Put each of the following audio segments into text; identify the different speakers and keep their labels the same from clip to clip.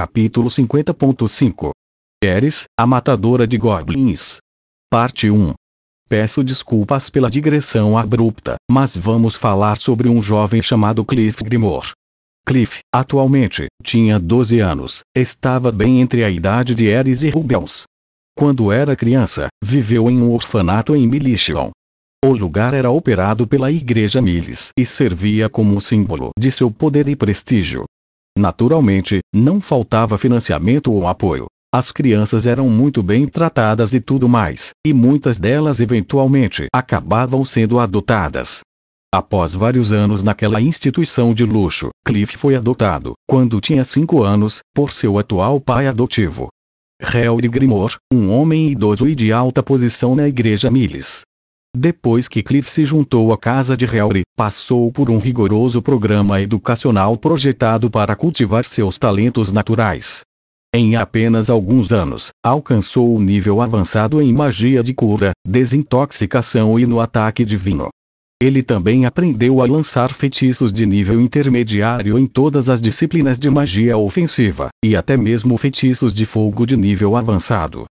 Speaker 1: Capítulo 50.5 Eris, a matadora de goblins. Parte 1 Peço desculpas pela digressão abrupta, mas vamos falar sobre um jovem chamado Cliff Grimor. Cliff, atualmente, tinha 12 anos, estava bem entre a idade de Eris e Rubens. Quando era criança, viveu em um orfanato em Milition. O lugar era operado pela Igreja Miles e servia como símbolo de seu poder e prestígio. Naturalmente, não faltava financiamento ou apoio. As crianças eram muito bem tratadas e tudo mais, e muitas delas eventualmente acabavam sendo adotadas. Após vários anos naquela instituição de luxo, Cliff foi adotado, quando tinha 5 anos, por seu atual pai adotivo. Helry Grimor, um homem idoso e de alta posição na igreja Miles. Depois que Cliff se juntou à casa de Helry, passou por um rigoroso programa educacional projetado para cultivar seus talentos naturais. Em apenas alguns anos, alcançou o nível avançado em magia de cura, desintoxicação e no ataque divino. Ele também aprendeu a lançar feitiços de nível intermediário em todas as disciplinas de magia ofensiva, e até mesmo feitiços de fogo de nível avançado.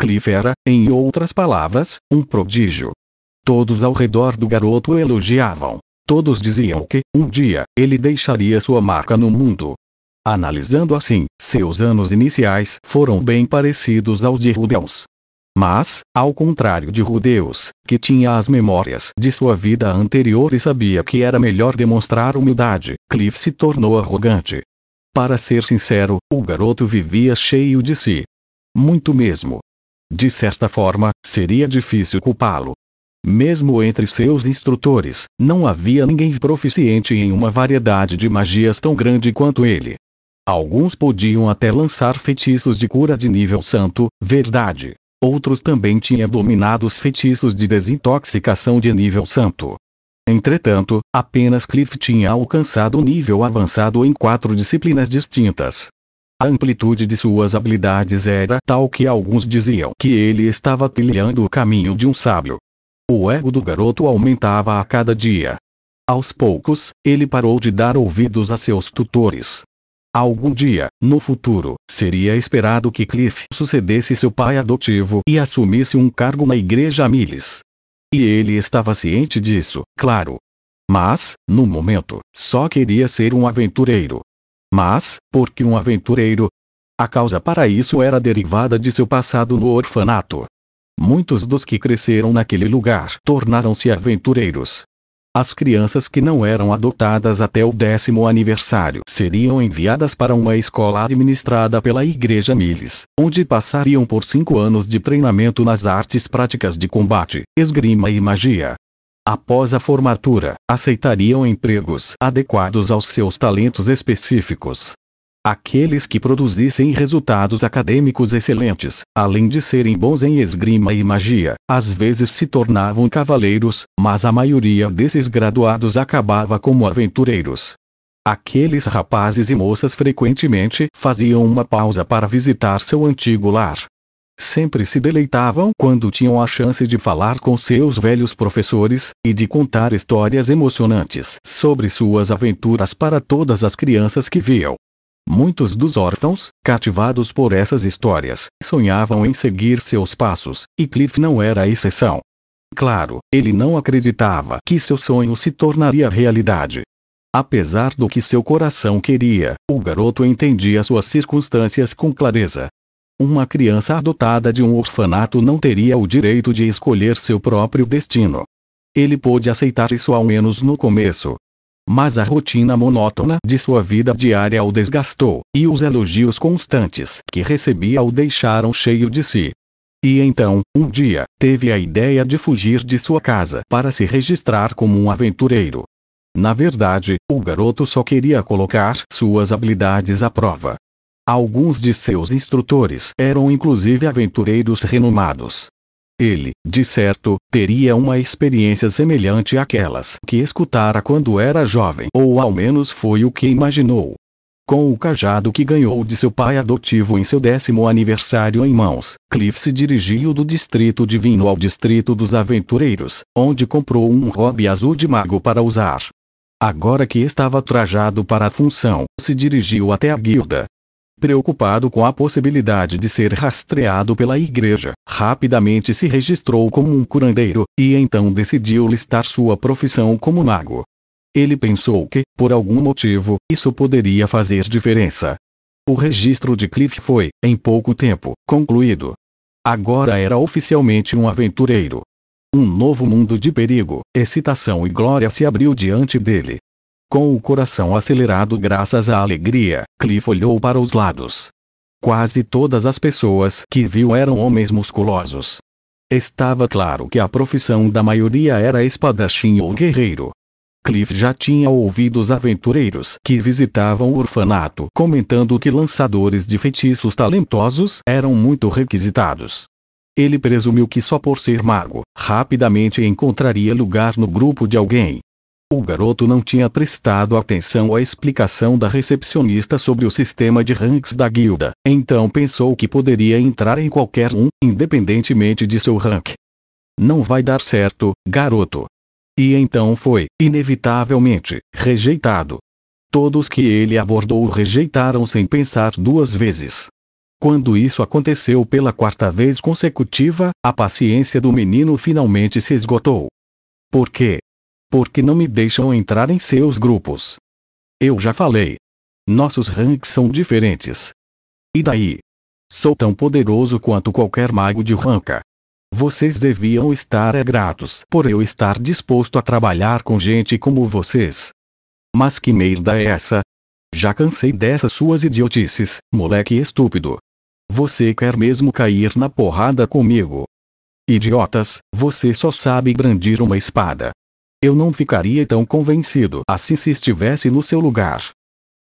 Speaker 1: Cliff era, em outras palavras, um prodígio. Todos ao redor do garoto o elogiavam. Todos diziam que, um dia, ele deixaria sua marca no mundo. Analisando assim, seus anos iniciais foram bem parecidos aos de Rudeus. Mas, ao contrário de Rudeus, que tinha as memórias de sua vida anterior e sabia que era melhor demonstrar humildade, Cliff se tornou arrogante. Para ser sincero, o garoto vivia cheio de si. Muito mesmo. De certa forma, seria difícil culpá-lo. Mesmo entre seus instrutores, não havia ninguém proficiente em uma variedade de magias tão grande quanto ele. Alguns podiam até lançar feitiços de cura de nível santo, verdade. Outros também tinham dominado os feitiços de desintoxicação de nível santo. Entretanto, apenas Cliff tinha alcançado o nível avançado em quatro disciplinas distintas. A amplitude de suas habilidades era tal que alguns diziam que ele estava trilhando o caminho de um sábio. O ego do garoto aumentava a cada dia. Aos poucos, ele parou de dar ouvidos a seus tutores. Algum dia, no futuro, seria esperado que Cliff sucedesse seu pai adotivo e assumisse um cargo na igreja Miles. E ele estava ciente disso, claro. Mas, no momento, só queria ser um aventureiro. Mas, por que um aventureiro? A causa para isso era derivada de seu passado no orfanato. Muitos dos que cresceram naquele lugar tornaram-se aventureiros. As crianças que não eram adotadas até o décimo aniversário seriam enviadas para uma escola administrada pela Igreja Miles, onde passariam por cinco anos de treinamento nas artes práticas de combate, esgrima e magia. Após a formatura, aceitariam empregos adequados aos seus talentos específicos. Aqueles que produzissem resultados acadêmicos excelentes, além de serem bons em esgrima e magia, às vezes se tornavam cavaleiros, mas a maioria desses graduados acabava como aventureiros. Aqueles rapazes e moças frequentemente faziam uma pausa para visitar seu antigo lar. Sempre se deleitavam quando tinham a chance de falar com seus velhos professores, e de contar histórias emocionantes sobre suas aventuras para todas as crianças que viam. Muitos dos órfãos, cativados por essas histórias, sonhavam em seguir seus passos, e Cliff não era a exceção. Claro, ele não acreditava que seu sonho se tornaria realidade. Apesar do que seu coração queria, o garoto entendia suas circunstâncias com clareza. Uma criança adotada de um orfanato não teria o direito de escolher seu próprio destino. Ele pôde aceitar isso ao menos no começo, mas a rotina monótona de sua vida diária o desgastou, e os elogios constantes que recebia o deixaram cheio de si. E então, um dia, teve a ideia de fugir de sua casa para se registrar como um aventureiro. Na verdade, o garoto só queria colocar suas habilidades à prova. Alguns de seus instrutores eram inclusive aventureiros renomados, ele, de certo, teria uma experiência semelhante àquelas que escutara quando era jovem, ou ao menos foi o que imaginou. Com o cajado que ganhou de seu pai adotivo em seu décimo aniversário em mãos, Cliff se dirigiu do Distrito Divino ao Distrito dos Aventureiros, onde comprou um hobby azul de mago para usar. Agora que estava trajado para a função, se dirigiu até a guilda. Preocupado com a possibilidade de ser rastreado pela igreja, rapidamente se registrou como um curandeiro, e então decidiu listar sua profissão como mago. Ele pensou que, por algum motivo, isso poderia fazer diferença. O registro de Cliff foi, em pouco tempo, concluído. Agora era oficialmente um aventureiro. Um novo mundo de perigo, excitação e glória se abriu diante dele. Com o coração acelerado graças à alegria, Cliff olhou para os lados. Quase todas as pessoas que viu eram homens musculosos. Estava claro que a profissão da maioria era espadachim ou guerreiro. Cliff já tinha ouvido os aventureiros que visitavam o orfanato comentando que lançadores de feitiços talentosos eram muito requisitados. Ele presumiu que só por ser mago, rapidamente encontraria lugar no grupo de alguém. O garoto não tinha prestado atenção à explicação da recepcionista sobre o sistema de ranks da guilda, então pensou que poderia entrar em qualquer um, independentemente de seu rank. Não vai dar certo, garoto, e então foi, inevitavelmente, rejeitado. Todos que ele abordou o rejeitaram sem pensar duas vezes. Quando isso aconteceu pela quarta vez consecutiva, a paciência do menino finalmente se esgotou. Por quê? Porque não me deixam entrar em seus grupos. Eu já falei. Nossos ranks são diferentes. E daí? Sou tão poderoso quanto qualquer mago de ranca. Vocês deviam estar é gratos por eu estar disposto a trabalhar com gente como vocês. Mas que merda é essa? Já cansei dessas suas idiotices, moleque estúpido. Você quer mesmo cair na porrada comigo? Idiotas, você só sabe brandir uma espada. Eu não ficaria tão convencido assim se estivesse no seu lugar.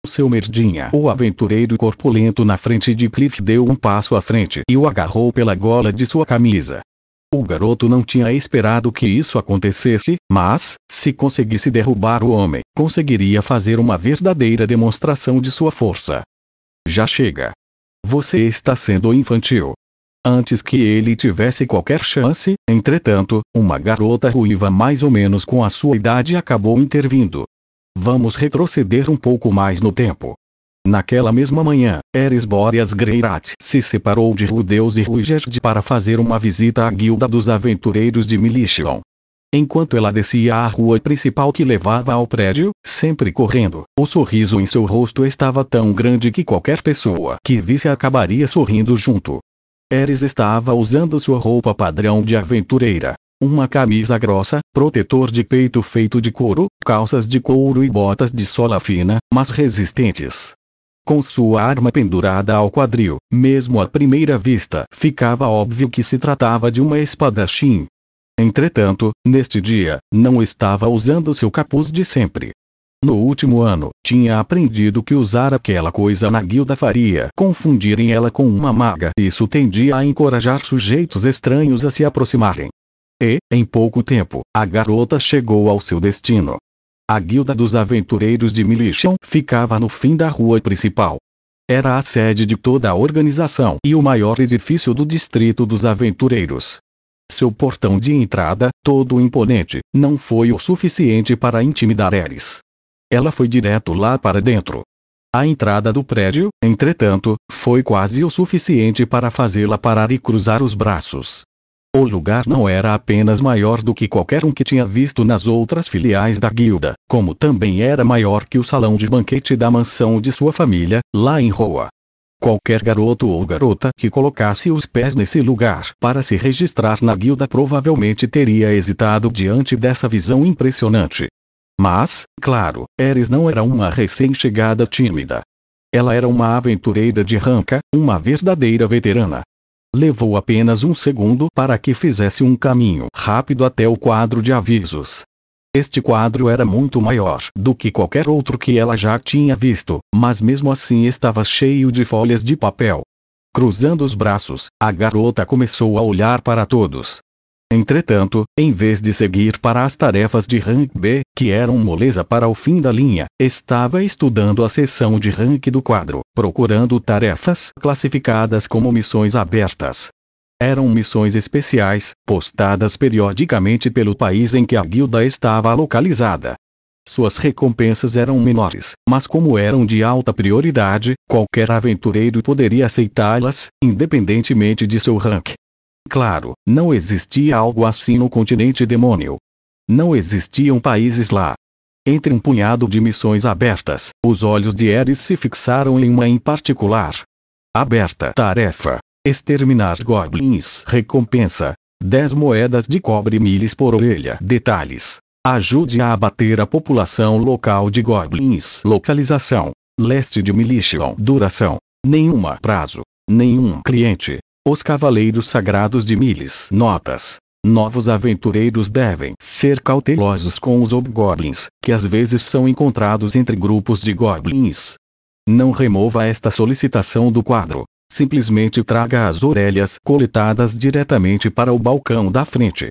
Speaker 1: Seu merdinha, o aventureiro corpulento na frente de Cliff deu um passo à frente e o agarrou pela gola de sua camisa. O garoto não tinha esperado que isso acontecesse, mas, se conseguisse derrubar o homem, conseguiria fazer uma verdadeira demonstração de sua força. Já chega. Você está sendo infantil. Antes que ele tivesse qualquer chance, entretanto, uma garota ruiva mais ou menos com a sua idade acabou intervindo. Vamos retroceder um pouco mais no tempo. Naquela mesma manhã, Eris Boreas Greirat se separou de Rudeus e Ruigerd para fazer uma visita à guilda dos aventureiros de Militian. Enquanto ela descia a rua principal que levava ao prédio, sempre correndo, o sorriso em seu rosto estava tão grande que qualquer pessoa que visse acabaria sorrindo junto. Eris estava usando sua roupa padrão de aventureira. Uma camisa grossa, protetor de peito feito de couro, calças de couro e botas de sola fina, mas resistentes com sua arma pendurada ao quadril. Mesmo à primeira vista, ficava óbvio que se tratava de uma espadachim. Entretanto, neste dia, não estava usando seu capuz de sempre. No último ano, tinha aprendido que usar aquela coisa na guilda faria confundirem ela com uma maga. Isso tendia a encorajar sujeitos estranhos a se aproximarem. E, em pouco tempo, a garota chegou ao seu destino. A Guilda dos Aventureiros de Militian ficava no fim da rua principal. Era a sede de toda a organização e o maior edifício do distrito dos aventureiros. Seu portão de entrada, todo imponente, não foi o suficiente para intimidar Eris. Ela foi direto lá para dentro. A entrada do prédio, entretanto, foi quase o suficiente para fazê-la parar e cruzar os braços. O lugar não era apenas maior do que qualquer um que tinha visto nas outras filiais da guilda, como também era maior que o salão de banquete da mansão de sua família, lá em Roa. Qualquer garoto ou garota que colocasse os pés nesse lugar para se registrar na guilda provavelmente teria hesitado diante dessa visão impressionante. Mas, claro, Eris não era uma recém-chegada tímida. Ela era uma aventureira de ranca, uma verdadeira veterana. Levou apenas um segundo para que fizesse um caminho rápido até o quadro de avisos. Este quadro era muito maior do que qualquer outro que ela já tinha visto, mas mesmo assim estava cheio de folhas de papel. Cruzando os braços, a garota começou a olhar para todos. Entretanto, em vez de seguir para as tarefas de rank B, que eram moleza para o fim da linha, estava estudando a seção de rank do quadro, procurando tarefas classificadas como missões abertas. Eram missões especiais, postadas periodicamente pelo país em que a guilda estava localizada. suas recompensas eram menores, mas como eram de alta prioridade, qualquer aventureiro poderia aceitá-las, independentemente de seu rank. Claro, não existia algo assim no continente demônio. Não existiam países lá. Entre um punhado de missões abertas, os olhos de Ares se fixaram em uma em particular. Aberta tarefa: exterminar goblins. Recompensa: 10 moedas de cobre milhas por orelha. Detalhes: ajude a abater a população local de goblins. Localização: leste de Milishon. Duração: nenhuma. Prazo: nenhum cliente. Os Cavaleiros Sagrados de Miles. Notas: Novos aventureiros devem ser cautelosos com os hobgoblins, que às vezes são encontrados entre grupos de goblins. Não remova esta solicitação do quadro. Simplesmente traga as orelhas coletadas diretamente para o balcão da frente.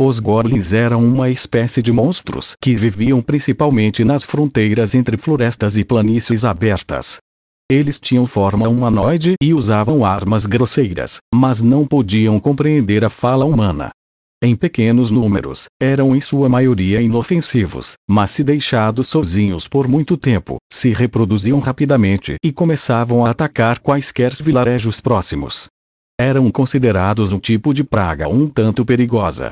Speaker 1: Os goblins eram uma espécie de monstros que viviam principalmente nas fronteiras entre florestas e planícies abertas. Eles tinham forma humanoide e usavam armas grosseiras, mas não podiam compreender a fala humana em pequenos números, eram em sua maioria inofensivos, mas se deixados sozinhos por muito tempo, se reproduziam rapidamente e começavam a atacar quaisquer vilarejos próximos. Eram considerados um tipo de praga um tanto perigosa.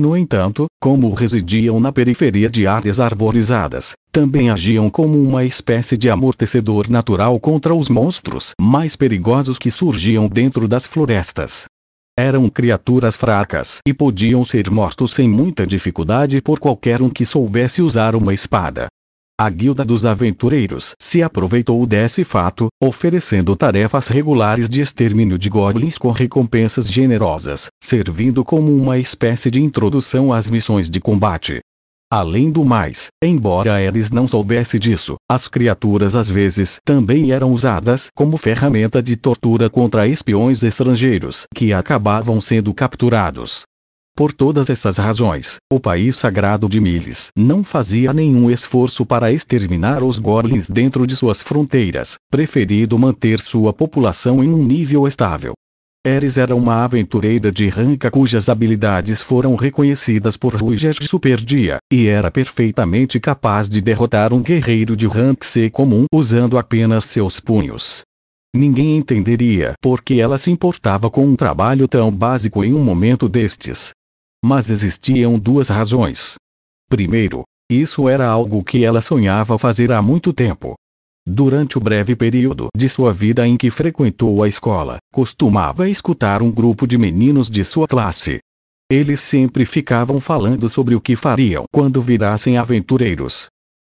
Speaker 1: No entanto, como residiam na periferia de áreas arborizadas, também agiam como uma espécie de amortecedor natural contra os monstros mais perigosos que surgiam dentro das florestas. Eram criaturas fracas e podiam ser mortos sem muita dificuldade por qualquer um que soubesse usar uma espada. A Guilda dos Aventureiros se aproveitou desse fato, oferecendo tarefas regulares de extermínio de goblins com recompensas generosas, servindo como uma espécie de introdução às missões de combate. Além do mais, embora Ares não soubesse disso, as criaturas às vezes também eram usadas como ferramenta de tortura contra espiões estrangeiros que acabavam sendo capturados. Por todas essas razões, o país sagrado de Miles não fazia nenhum esforço para exterminar os goblins dentro de suas fronteiras, preferindo manter sua população em um nível estável. Eris era uma aventureira de ranca cujas habilidades foram reconhecidas por Ruger Superdia, e era perfeitamente capaz de derrotar um guerreiro de rank C comum usando apenas seus punhos. Ninguém entenderia por que ela se importava com um trabalho tão básico em um momento destes. Mas existiam duas razões. Primeiro, isso era algo que ela sonhava fazer há muito tempo. Durante o breve período de sua vida em que frequentou a escola, costumava escutar um grupo de meninos de sua classe. Eles sempre ficavam falando sobre o que fariam quando virassem aventureiros.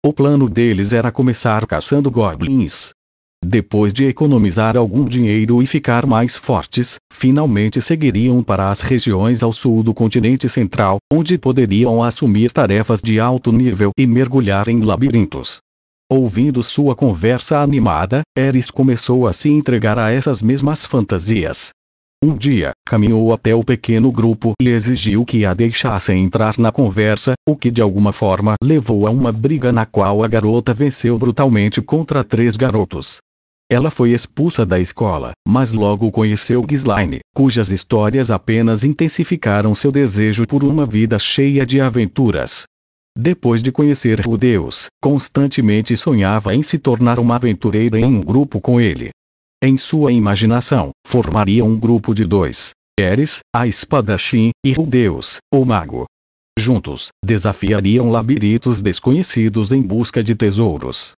Speaker 1: O plano deles era começar caçando goblins. Depois de economizar algum dinheiro e ficar mais fortes, finalmente seguiriam para as regiões ao sul do continente central, onde poderiam assumir tarefas de alto nível e mergulhar em labirintos. Ouvindo sua conversa animada, Eris começou a se entregar a essas mesmas fantasias. Um dia, caminhou até o pequeno grupo e exigiu que a deixassem entrar na conversa, o que de alguma forma levou a uma briga na qual a garota venceu brutalmente contra três garotos. Ela foi expulsa da escola, mas logo conheceu Ghislaine, cujas histórias apenas intensificaram seu desejo por uma vida cheia de aventuras. Depois de conhecer o Deus, constantemente sonhava em se tornar uma aventureira em um grupo com ele. Em sua imaginação, formaria um grupo de dois: Eres, a espadachim, e o Deus, o mago. Juntos, desafiariam labirintos desconhecidos em busca de tesouros.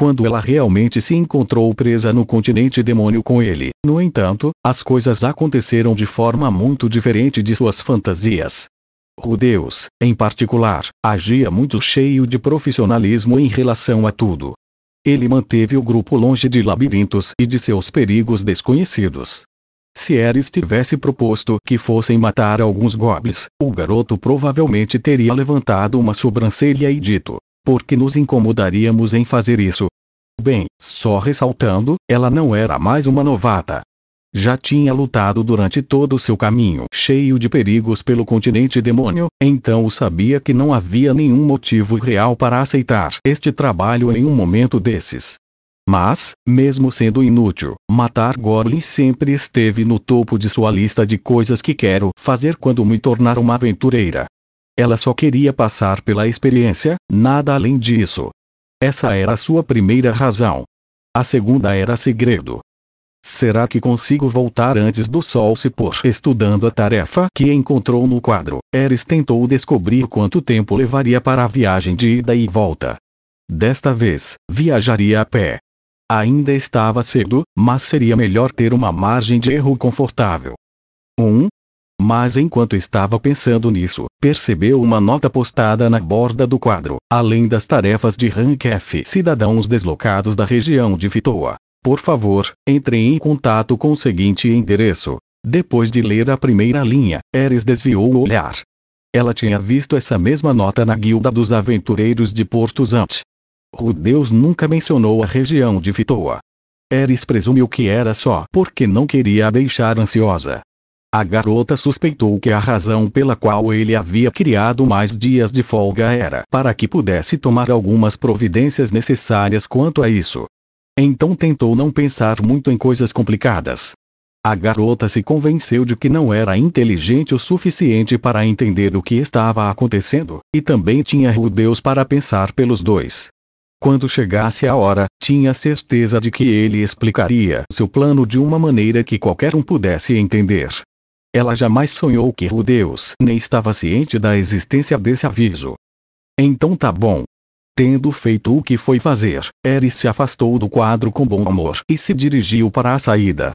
Speaker 1: Quando ela realmente se encontrou presa no continente demônio com ele, no entanto, as coisas aconteceram de forma muito diferente de suas fantasias. Rudeus, em particular, agia muito cheio de profissionalismo em relação a tudo. Ele manteve o grupo longe de labirintos e de seus perigos desconhecidos. Se Eris tivesse proposto que fossem matar alguns goblins, o garoto provavelmente teria levantado uma sobrancelha e dito: Por que nos incomodaríamos em fazer isso? Bem, só ressaltando, ela não era mais uma novata. Já tinha lutado durante todo o seu caminho cheio de perigos pelo continente demônio, então sabia que não havia nenhum motivo real para aceitar este trabalho em um momento desses. Mas, mesmo sendo inútil, matar goblins sempre esteve no topo de sua lista de coisas que quero fazer quando me tornar uma aventureira. Ela só queria passar pela experiência, nada além disso. Essa era a sua primeira razão. A segunda era segredo. Será que consigo voltar antes do sol se pôr? Estudando a tarefa que encontrou no quadro, Eris tentou descobrir quanto tempo levaria para a viagem de ida e volta. Desta vez, viajaria a pé. Ainda estava cedo, mas seria melhor ter uma margem de erro confortável. 1. Um, mas enquanto estava pensando nisso, percebeu uma nota postada na borda do quadro, além das tarefas de Rank F. Cidadãos deslocados da região de Fitoa. Por favor, entre em contato com o seguinte endereço. Depois de ler a primeira linha, Eris desviou o olhar. Ela tinha visto essa mesma nota na Guilda dos Aventureiros de Porto Zante. Rudeus nunca mencionou a região de Fitoa. Eris presumiu que era só porque não queria a deixar ansiosa. A garota suspeitou que a razão pela qual ele havia criado mais dias de folga era para que pudesse tomar algumas providências necessárias quanto a isso. Então tentou não pensar muito em coisas complicadas. A garota se convenceu de que não era inteligente o suficiente para entender o que estava acontecendo, e também tinha rudeus para pensar pelos dois. Quando chegasse a hora, tinha certeza de que ele explicaria seu plano de uma maneira que qualquer um pudesse entender. Ela jamais sonhou que Rudeus nem estava ciente da existência desse aviso. Então tá bom. Tendo feito o que foi fazer, Eris se afastou do quadro com bom amor e se dirigiu para a saída.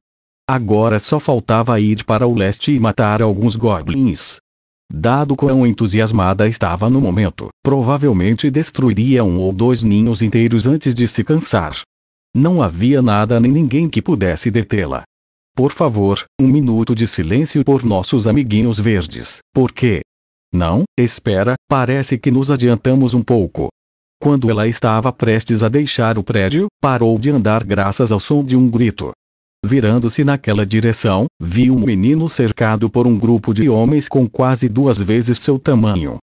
Speaker 1: Agora só faltava ir para o leste e matar alguns goblins. Dado quão entusiasmada estava no momento, provavelmente destruiria um ou dois ninhos inteiros antes de se cansar. Não havia nada nem ninguém que pudesse detê-la. Por favor, um minuto de silêncio por nossos amiguinhos verdes. Por quê? Não, espera, parece que nos adiantamos um pouco. Quando ela estava prestes a deixar o prédio, parou de andar graças ao som de um grito. Virando-se naquela direção, viu um menino cercado por um grupo de homens com quase duas vezes seu tamanho.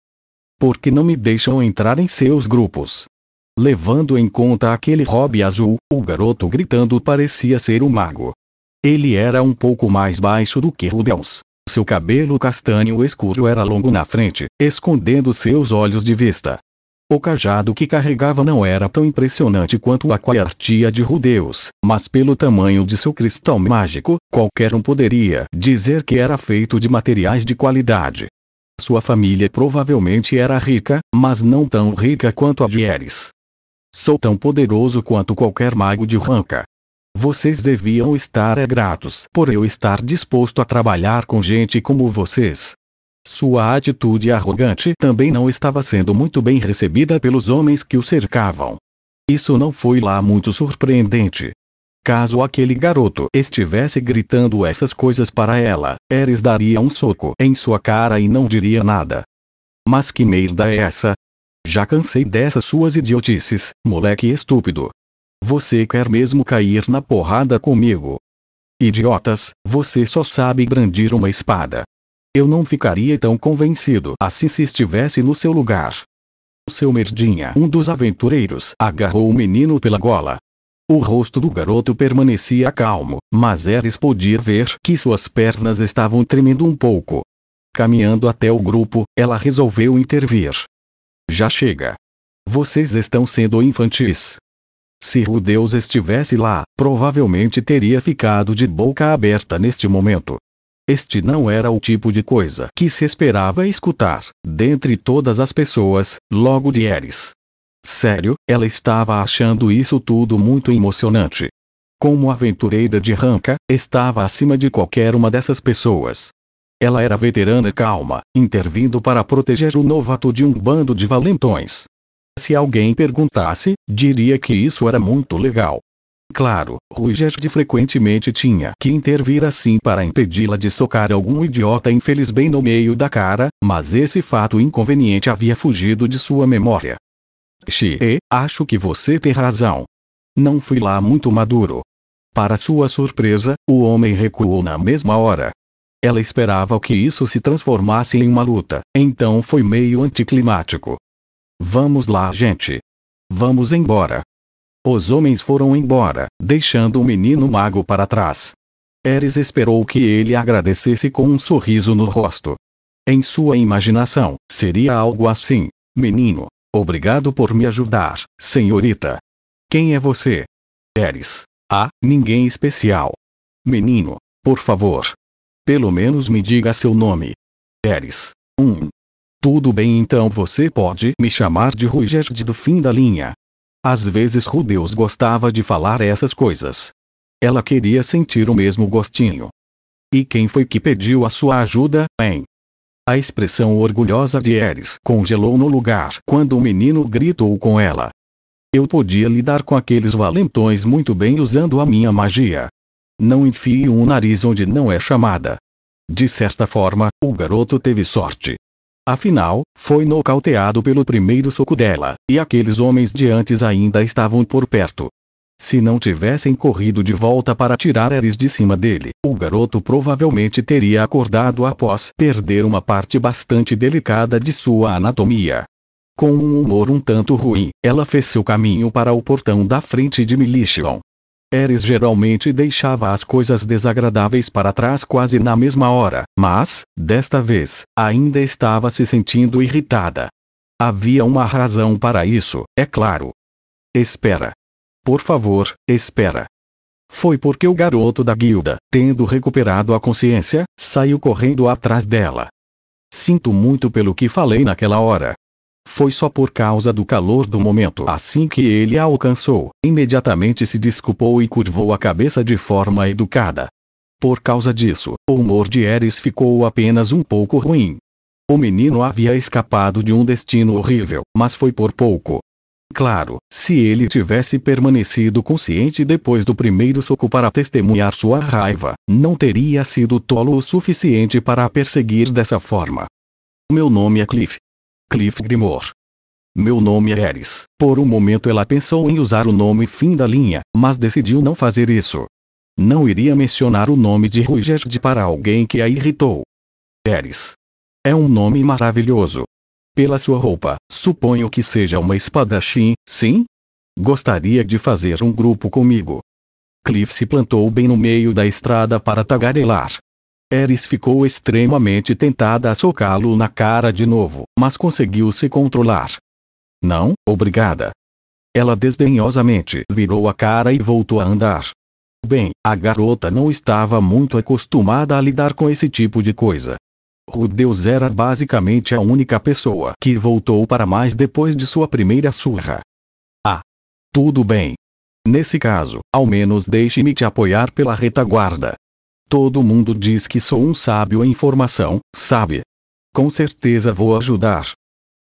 Speaker 1: Por que não me deixam entrar em seus grupos? Levando em conta aquele hobby azul, o garoto gritando parecia ser um mago. Ele era um pouco mais baixo do que Rubens. Seu cabelo castanho escuro era longo na frente, escondendo seus olhos de vista. O cajado que carregava não era tão impressionante quanto a coartia de Rudeus, mas pelo tamanho de seu cristal mágico, qualquer um poderia dizer que era feito de materiais de qualidade. Sua família provavelmente era rica, mas não tão rica quanto a de Eris. Sou tão poderoso quanto qualquer mago de Ranca. Vocês deviam estar é gratos por eu estar disposto a trabalhar com gente como vocês. Sua atitude arrogante também não estava sendo muito bem recebida pelos homens que o cercavam. Isso não foi lá muito surpreendente. Caso aquele garoto estivesse gritando essas coisas para ela, Eris daria um soco em sua cara e não diria nada. Mas que merda é essa? Já cansei dessas suas idiotices, moleque estúpido. Você quer mesmo cair na porrada comigo? Idiotas, você só sabe brandir uma espada. Eu não ficaria tão convencido assim se estivesse no seu lugar. Seu merdinha, um dos aventureiros, agarrou o menino pela gola. O rosto do garoto permanecia calmo, mas Eris podia ver que suas pernas estavam tremendo um pouco. Caminhando até o grupo, ela resolveu intervir. Já chega. Vocês estão sendo infantis. Se Rudeus estivesse lá, provavelmente teria ficado de boca aberta neste momento. Este não era o tipo de coisa que se esperava escutar, dentre todas as pessoas, logo de Eris. Sério, ela estava achando isso tudo muito emocionante. Como aventureira de Ranca, estava acima de qualquer uma dessas pessoas. Ela era veterana calma, intervindo para proteger o novato de um bando de valentões. Se alguém perguntasse, diria que isso era muito legal. Claro, Rugerd frequentemente tinha que intervir assim para impedi-la de socar algum idiota infeliz bem no meio da cara, mas esse fato inconveniente havia fugido de sua memória. Xie, acho que você tem razão. Não fui lá muito maduro. Para sua surpresa, o homem recuou na mesma hora. Ela esperava que isso se transformasse em uma luta, então foi meio anticlimático. Vamos lá, gente. Vamos embora. Os homens foram embora, deixando o menino mago para trás. Eris esperou que ele agradecesse com um sorriso no rosto. Em sua imaginação, seria algo assim: Menino, obrigado por me ajudar, senhorita. Quem é você? Eres. Ah, ninguém especial. Menino, por favor. Pelo menos me diga seu nome. Eres. Um. Tudo bem então você pode me chamar de Rugerd do fim da linha. Às vezes Rudeus gostava de falar essas coisas. Ela queria sentir o mesmo gostinho. E quem foi que pediu a sua ajuda, hein? A expressão orgulhosa de Eris congelou no lugar quando o menino gritou com ela. Eu podia lidar com aqueles valentões muito bem usando a minha magia. Não enfie um nariz onde não é chamada. De certa forma, o garoto teve sorte. Afinal, foi nocauteado pelo primeiro soco dela, e aqueles homens de antes ainda estavam por perto. Se não tivessem corrido de volta para tirar Eris de cima dele, o garoto provavelmente teria acordado após perder uma parte bastante delicada de sua anatomia. Com um humor um tanto ruim, ela fez seu caminho para o portão da frente de Militian. Eris geralmente deixava as coisas desagradáveis para trás quase na mesma hora, mas, desta vez, ainda estava se sentindo irritada. Havia uma razão para isso, é claro. Espera, por favor, espera. Foi porque o garoto da guilda, tendo recuperado a consciência, saiu correndo atrás dela. Sinto muito pelo que falei naquela hora. Foi só por causa do calor do momento. Assim que ele a alcançou, imediatamente se desculpou e curvou a cabeça de forma educada. Por causa disso, o humor de Eris ficou apenas um pouco ruim. O menino havia escapado de um destino horrível, mas foi por pouco. Claro, se ele tivesse permanecido consciente depois do primeiro soco para testemunhar sua raiva, não teria sido tolo o suficiente para a perseguir dessa forma. Meu nome é Cliff. Cliff Grimor. Meu nome é Eris. Por um momento ela pensou em usar o nome fim da linha, mas decidiu não fazer isso. Não iria mencionar o nome de Rugerd para alguém que a irritou. Eris. É um nome maravilhoso. Pela sua roupa, suponho que seja uma espadachim, sim? Gostaria de fazer um grupo comigo. Cliff se plantou bem no meio da estrada para tagarelar. Eris ficou extremamente tentada a socá-lo na cara de novo, mas conseguiu se controlar. Não, obrigada. Ela desdenhosamente virou a cara e voltou a andar. Bem, a garota não estava muito acostumada a lidar com esse tipo de coisa. Rudeus era basicamente a única pessoa que voltou para mais depois de sua primeira surra. Ah. Tudo bem. Nesse caso, ao menos deixe-me te apoiar pela retaguarda. Todo mundo diz que sou um sábio em formação, sabe? Com certeza vou ajudar.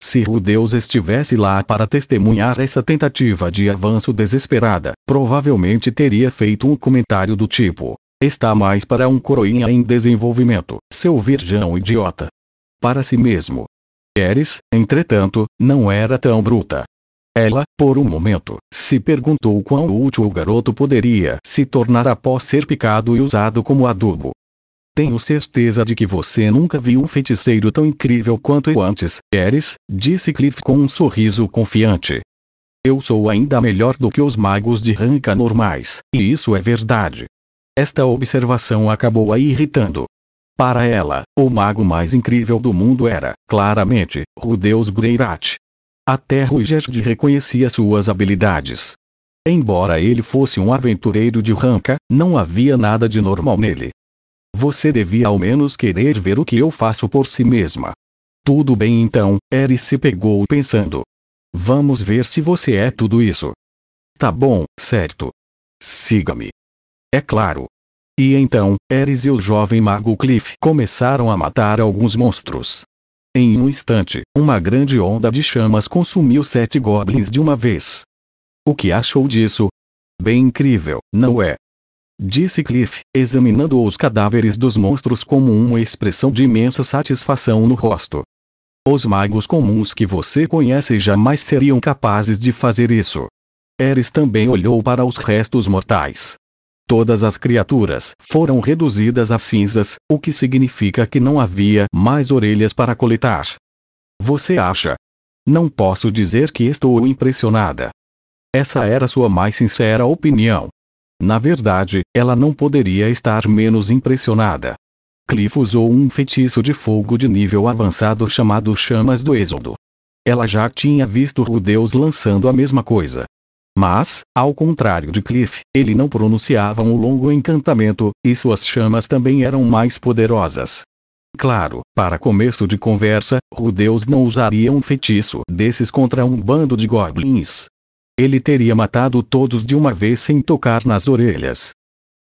Speaker 1: Se Rudeus estivesse lá para testemunhar essa tentativa de avanço desesperada, provavelmente teria feito um comentário do tipo: Está mais para um coroinha em desenvolvimento, seu virgão idiota. Para si mesmo. Eris, entretanto, não era tão bruta. Ela, por um momento, se perguntou quão útil o garoto poderia se tornar após ser picado e usado como adubo. Tenho certeza de que você nunca viu um feiticeiro tão incrível quanto eu antes, Eris, disse Cliff com um sorriso confiante. Eu sou ainda melhor do que os magos de ranca normais, e isso é verdade. Esta observação acabou a irritando. Para ela, o mago mais incrível do mundo era, claramente, Rudeus Greirat. Até Rugerd reconhecia suas habilidades. Embora ele fosse um aventureiro de ranca, não havia nada de normal nele. Você devia ao menos querer ver o que eu faço por si mesma. Tudo bem então, Eris se pegou pensando. Vamos ver se você é tudo isso. Tá bom, certo. Siga-me. É claro. E então, Eris e o jovem mago Cliff começaram a matar alguns monstros. Em um instante, uma grande onda de chamas consumiu sete goblins de uma vez. O que achou disso? Bem incrível, não é? Disse Cliff, examinando os cadáveres dos monstros com uma expressão de imensa satisfação no rosto. Os magos comuns que você conhece jamais seriam capazes de fazer isso. Eris também olhou para os restos mortais. Todas as criaturas foram reduzidas a cinzas, o que significa que não havia mais orelhas para coletar. Você acha? Não posso dizer que estou impressionada. Essa era sua mais sincera opinião. Na verdade, ela não poderia estar menos impressionada. Cliff usou um feitiço de fogo de nível avançado chamado Chamas do Êxodo. Ela já tinha visto Rudeus lançando a mesma coisa. Mas, ao contrário de Cliff, ele não pronunciava um longo encantamento, e suas chamas também eram mais poderosas. Claro, para começo de conversa, Rudeus não usaria um feitiço desses contra um bando de goblins. Ele teria matado todos de uma vez sem tocar nas orelhas.